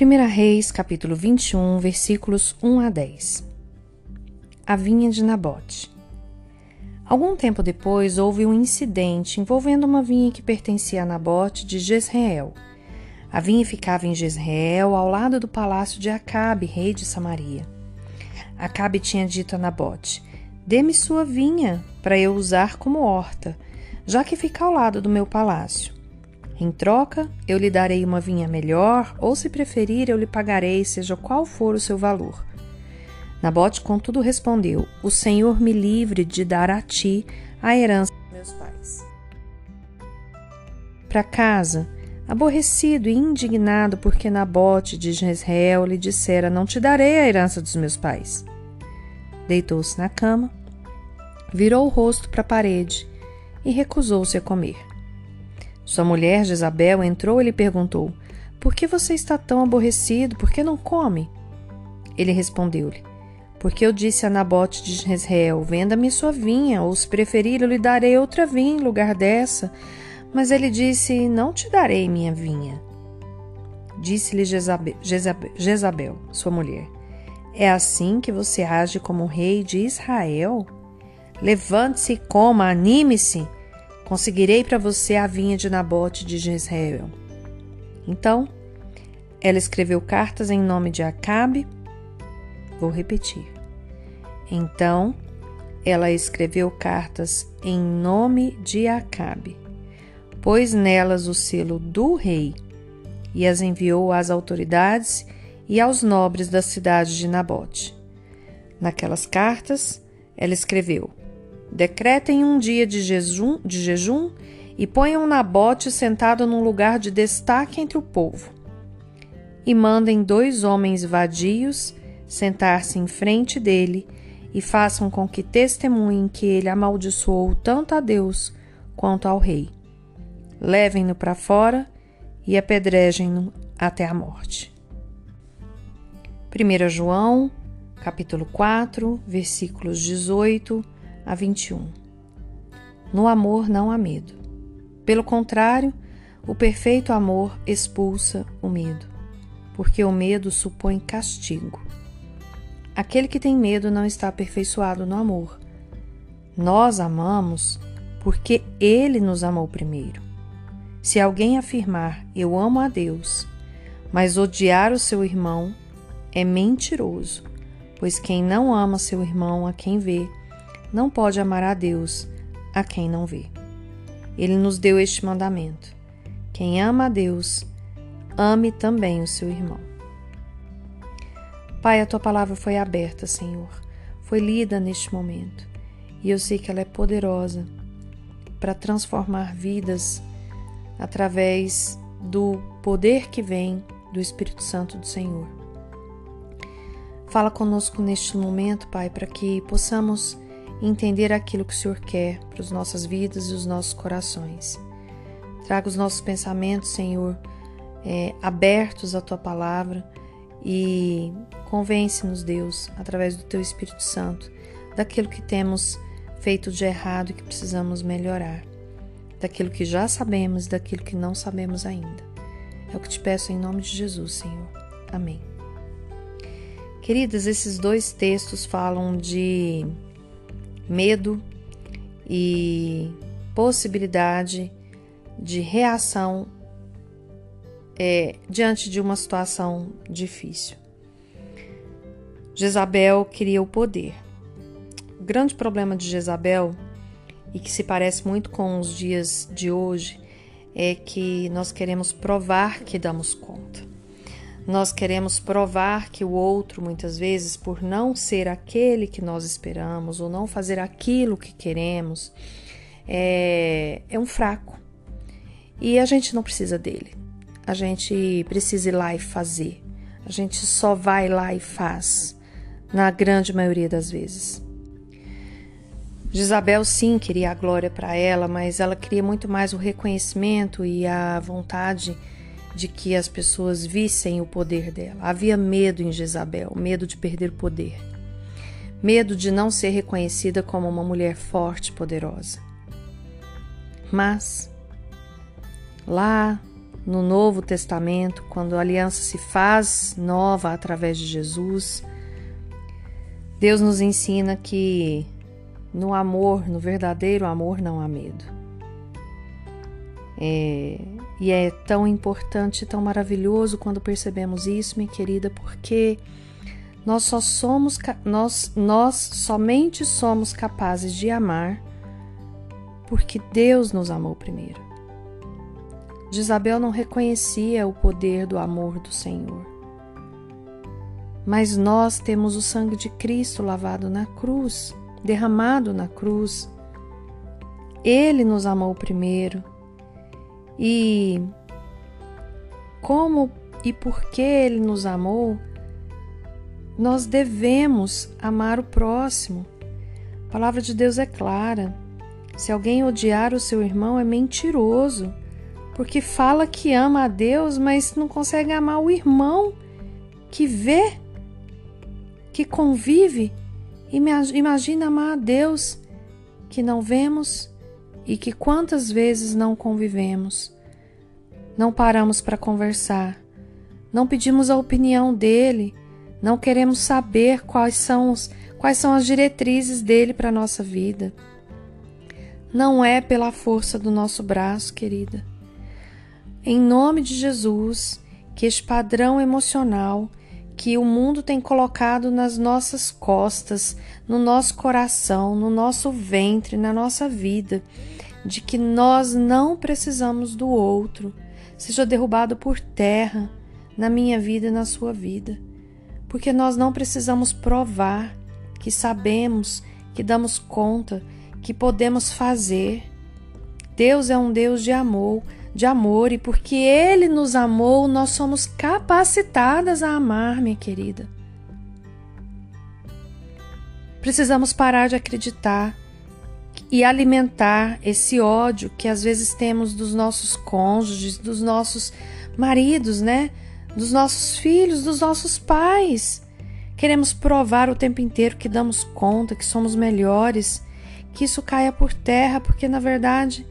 1 Reis, capítulo 21, versículos 1 a 10. A vinha de Nabote. Algum tempo depois, houve um incidente envolvendo uma vinha que pertencia a Nabote de Jezreel. A vinha ficava em Jezreel, ao lado do palácio de Acabe, rei de Samaria. Acabe tinha dito a Nabote: Dê-me sua vinha para eu usar como horta, já que fica ao lado do meu palácio. Em troca, eu lhe darei uma vinha melhor, ou se preferir, eu lhe pagarei, seja qual for o seu valor. Nabote, contudo, respondeu: O Senhor me livre de dar a ti a herança dos meus pais. Para casa, aborrecido e indignado porque Nabote de Jezreel lhe dissera: Não te darei a herança dos meus pais. Deitou-se na cama, virou o rosto para a parede e recusou-se a comer. Sua mulher Jezabel entrou e lhe perguntou: Por que você está tão aborrecido? Por que não come? Ele respondeu-lhe: Porque eu disse a Nabote de Jezreel: Venda-me sua vinha, ou se preferir, eu lhe darei outra vinha em lugar dessa. Mas ele disse: Não te darei minha vinha. Disse-lhe Jezabel, Jezabel, sua mulher: É assim que você age como rei de Israel? Levante-se e coma, anime-se. Conseguirei para você a vinha de Nabote de Jezreel. Então, ela escreveu cartas em nome de Acabe. Vou repetir. Então, ela escreveu cartas em nome de Acabe, pôs nelas o selo do rei e as enviou às autoridades e aos nobres da cidade de Nabote. Naquelas cartas, ela escreveu: Decretem um dia de jejum, de jejum e ponham Nabote sentado num lugar de destaque entre o povo. E mandem dois homens vadios sentar-se em frente dele e façam com que testemunhem que ele amaldiçoou tanto a Deus quanto ao rei. Levem-no para fora e apedrejem-no até a morte. 1 João, capítulo 4, versículos 18 a 21. No amor não há medo. Pelo contrário, o perfeito amor expulsa o medo, porque o medo supõe castigo. Aquele que tem medo não está aperfeiçoado no amor. Nós amamos porque ele nos amou primeiro. Se alguém afirmar eu amo a Deus, mas odiar o seu irmão, é mentiroso, pois quem não ama seu irmão a quem vê, não pode amar a Deus a quem não vê. Ele nos deu este mandamento: quem ama a Deus, ame também o seu irmão. Pai, a tua palavra foi aberta, Senhor, foi lida neste momento, e eu sei que ela é poderosa para transformar vidas através do poder que vem do Espírito Santo do Senhor. Fala conosco neste momento, Pai, para que possamos entender aquilo que o Senhor quer para as nossas vidas e os nossos corações. Traga os nossos pensamentos, Senhor, é, abertos à tua palavra e convence-nos, Deus, através do teu Espírito Santo, daquilo que temos feito de errado e que precisamos melhorar, daquilo que já sabemos e daquilo que não sabemos ainda. É o que te peço em nome de Jesus, Senhor. Amém. Queridas, esses dois textos falam de medo e possibilidade de reação é, diante de uma situação difícil. Jezabel queria o poder. O grande problema de Jezabel, e que se parece muito com os dias de hoje, é que nós queremos provar que damos conta. Nós queremos provar que o outro, muitas vezes, por não ser aquele que nós esperamos ou não fazer aquilo que queremos, é, é um fraco. E a gente não precisa dele. A gente precisa ir lá e fazer. A gente só vai lá e faz, na grande maioria das vezes. Isabel sim queria a glória para ela, mas ela queria muito mais o reconhecimento e a vontade de que as pessoas vissem o poder dela. Havia medo em Jezabel, medo de perder poder, medo de não ser reconhecida como uma mulher forte e poderosa. Mas, lá no Novo Testamento, quando a aliança se faz nova através de Jesus, Deus nos ensina que no amor, no verdadeiro amor, não há medo. É, e é tão importante, tão maravilhoso quando percebemos isso, minha querida, porque nós só somos nós, nós somente somos capazes de amar porque Deus nos amou primeiro. Jezabel não reconhecia o poder do amor do Senhor. Mas nós temos o sangue de Cristo lavado na cruz, derramado na cruz. Ele nos amou primeiro. E como e por que ele nos amou, nós devemos amar o próximo. A palavra de Deus é clara. Se alguém odiar o seu irmão, é mentiroso porque fala que ama a Deus, mas não consegue amar o irmão que vê, que convive. Imagina amar a Deus que não vemos e que quantas vezes não convivemos. Não paramos para conversar, não pedimos a opinião dele, não queremos saber quais são, os, quais são as diretrizes dele para a nossa vida. Não é pela força do nosso braço, querida em nome de Jesus, que este padrão emocional que o mundo tem colocado nas nossas costas, no nosso coração, no nosso ventre, na nossa vida, de que nós não precisamos do outro, seja derrubado por terra na minha vida e na sua vida. Porque nós não precisamos provar que sabemos, que damos conta, que podemos fazer. Deus é um Deus de amor, de amor e porque Ele nos amou, nós somos capacitadas a amar, minha querida. Precisamos parar de acreditar e alimentar esse ódio que às vezes temos dos nossos cônjuges, dos nossos maridos, né? Dos nossos filhos, dos nossos pais. Queremos provar o tempo inteiro que damos conta, que somos melhores, que isso caia por terra, porque na verdade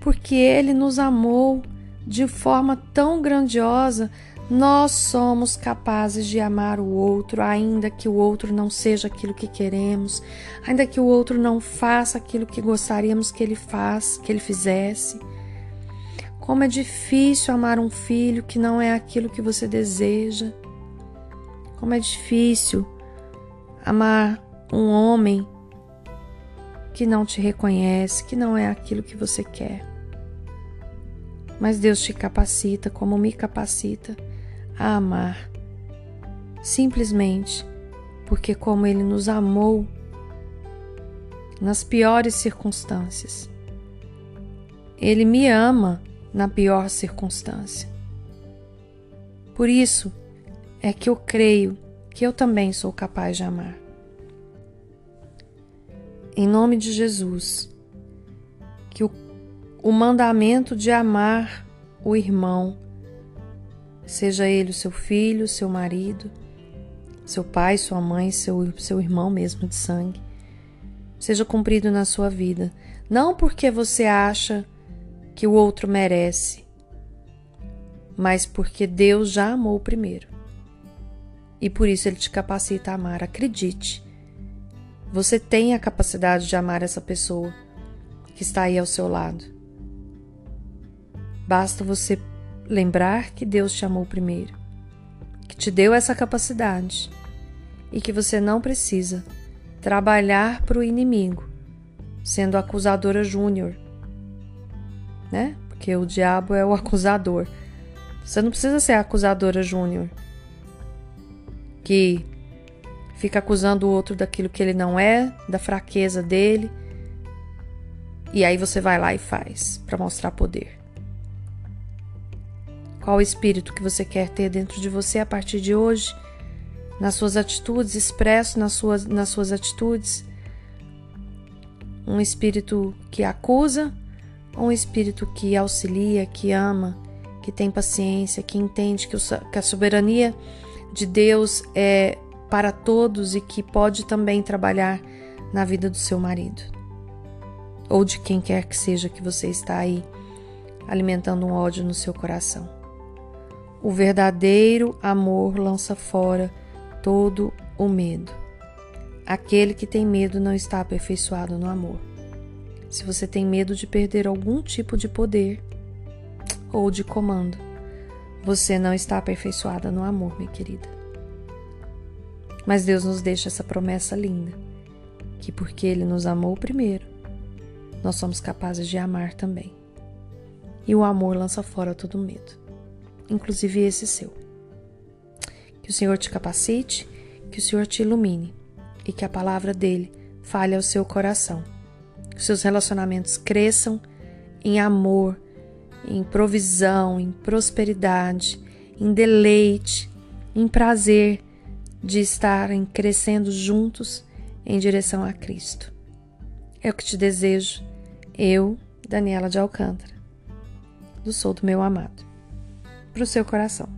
porque Ele nos amou de forma tão grandiosa, nós somos capazes de amar o outro, ainda que o outro não seja aquilo que queremos, ainda que o outro não faça aquilo que gostaríamos que ele faça, que ele fizesse. Como é difícil amar um filho que não é aquilo que você deseja. Como é difícil amar um homem que não te reconhece, que não é aquilo que você quer. Mas Deus te capacita, como me capacita, a amar, simplesmente porque, como Ele nos amou nas piores circunstâncias, Ele me ama na pior circunstância. Por isso é que eu creio que eu também sou capaz de amar. Em nome de Jesus, que o, o mandamento de amar o irmão, seja ele o seu filho, seu marido, seu pai, sua mãe, seu, seu irmão mesmo de sangue, seja cumprido na sua vida. Não porque você acha que o outro merece, mas porque Deus já amou primeiro. E por isso ele te capacita a amar. Acredite. Você tem a capacidade de amar essa pessoa que está aí ao seu lado. Basta você lembrar que Deus te amou primeiro, que te deu essa capacidade e que você não precisa trabalhar para o inimigo sendo acusadora júnior, né? Porque o diabo é o acusador. Você não precisa ser acusadora júnior que fica acusando o outro daquilo que ele não é, da fraqueza dele. E aí você vai lá e faz para mostrar poder. Qual espírito que você quer ter dentro de você a partir de hoje? Nas suas atitudes, expresso nas suas, nas suas atitudes? Um espírito que acusa ou um espírito que auxilia, que ama, que tem paciência, que entende que, o, que a soberania de Deus é para todos e que pode também trabalhar na vida do seu marido ou de quem quer que seja que você está aí alimentando um ódio no seu coração. O verdadeiro amor lança fora todo o medo. Aquele que tem medo não está aperfeiçoado no amor. Se você tem medo de perder algum tipo de poder ou de comando, você não está aperfeiçoada no amor, minha querida. Mas Deus nos deixa essa promessa linda, que porque Ele nos amou primeiro, nós somos capazes de amar também. E o amor lança fora todo medo, inclusive esse seu. Que o Senhor te capacite, que o Senhor te ilumine e que a palavra dele fale ao seu coração. Que seus relacionamentos cresçam em amor, em provisão, em prosperidade, em deleite, em prazer de estarem crescendo juntos em direção a Cristo. É o que te desejo, eu, Daniela de Alcântara, do Sou do Meu Amado, para o seu coração.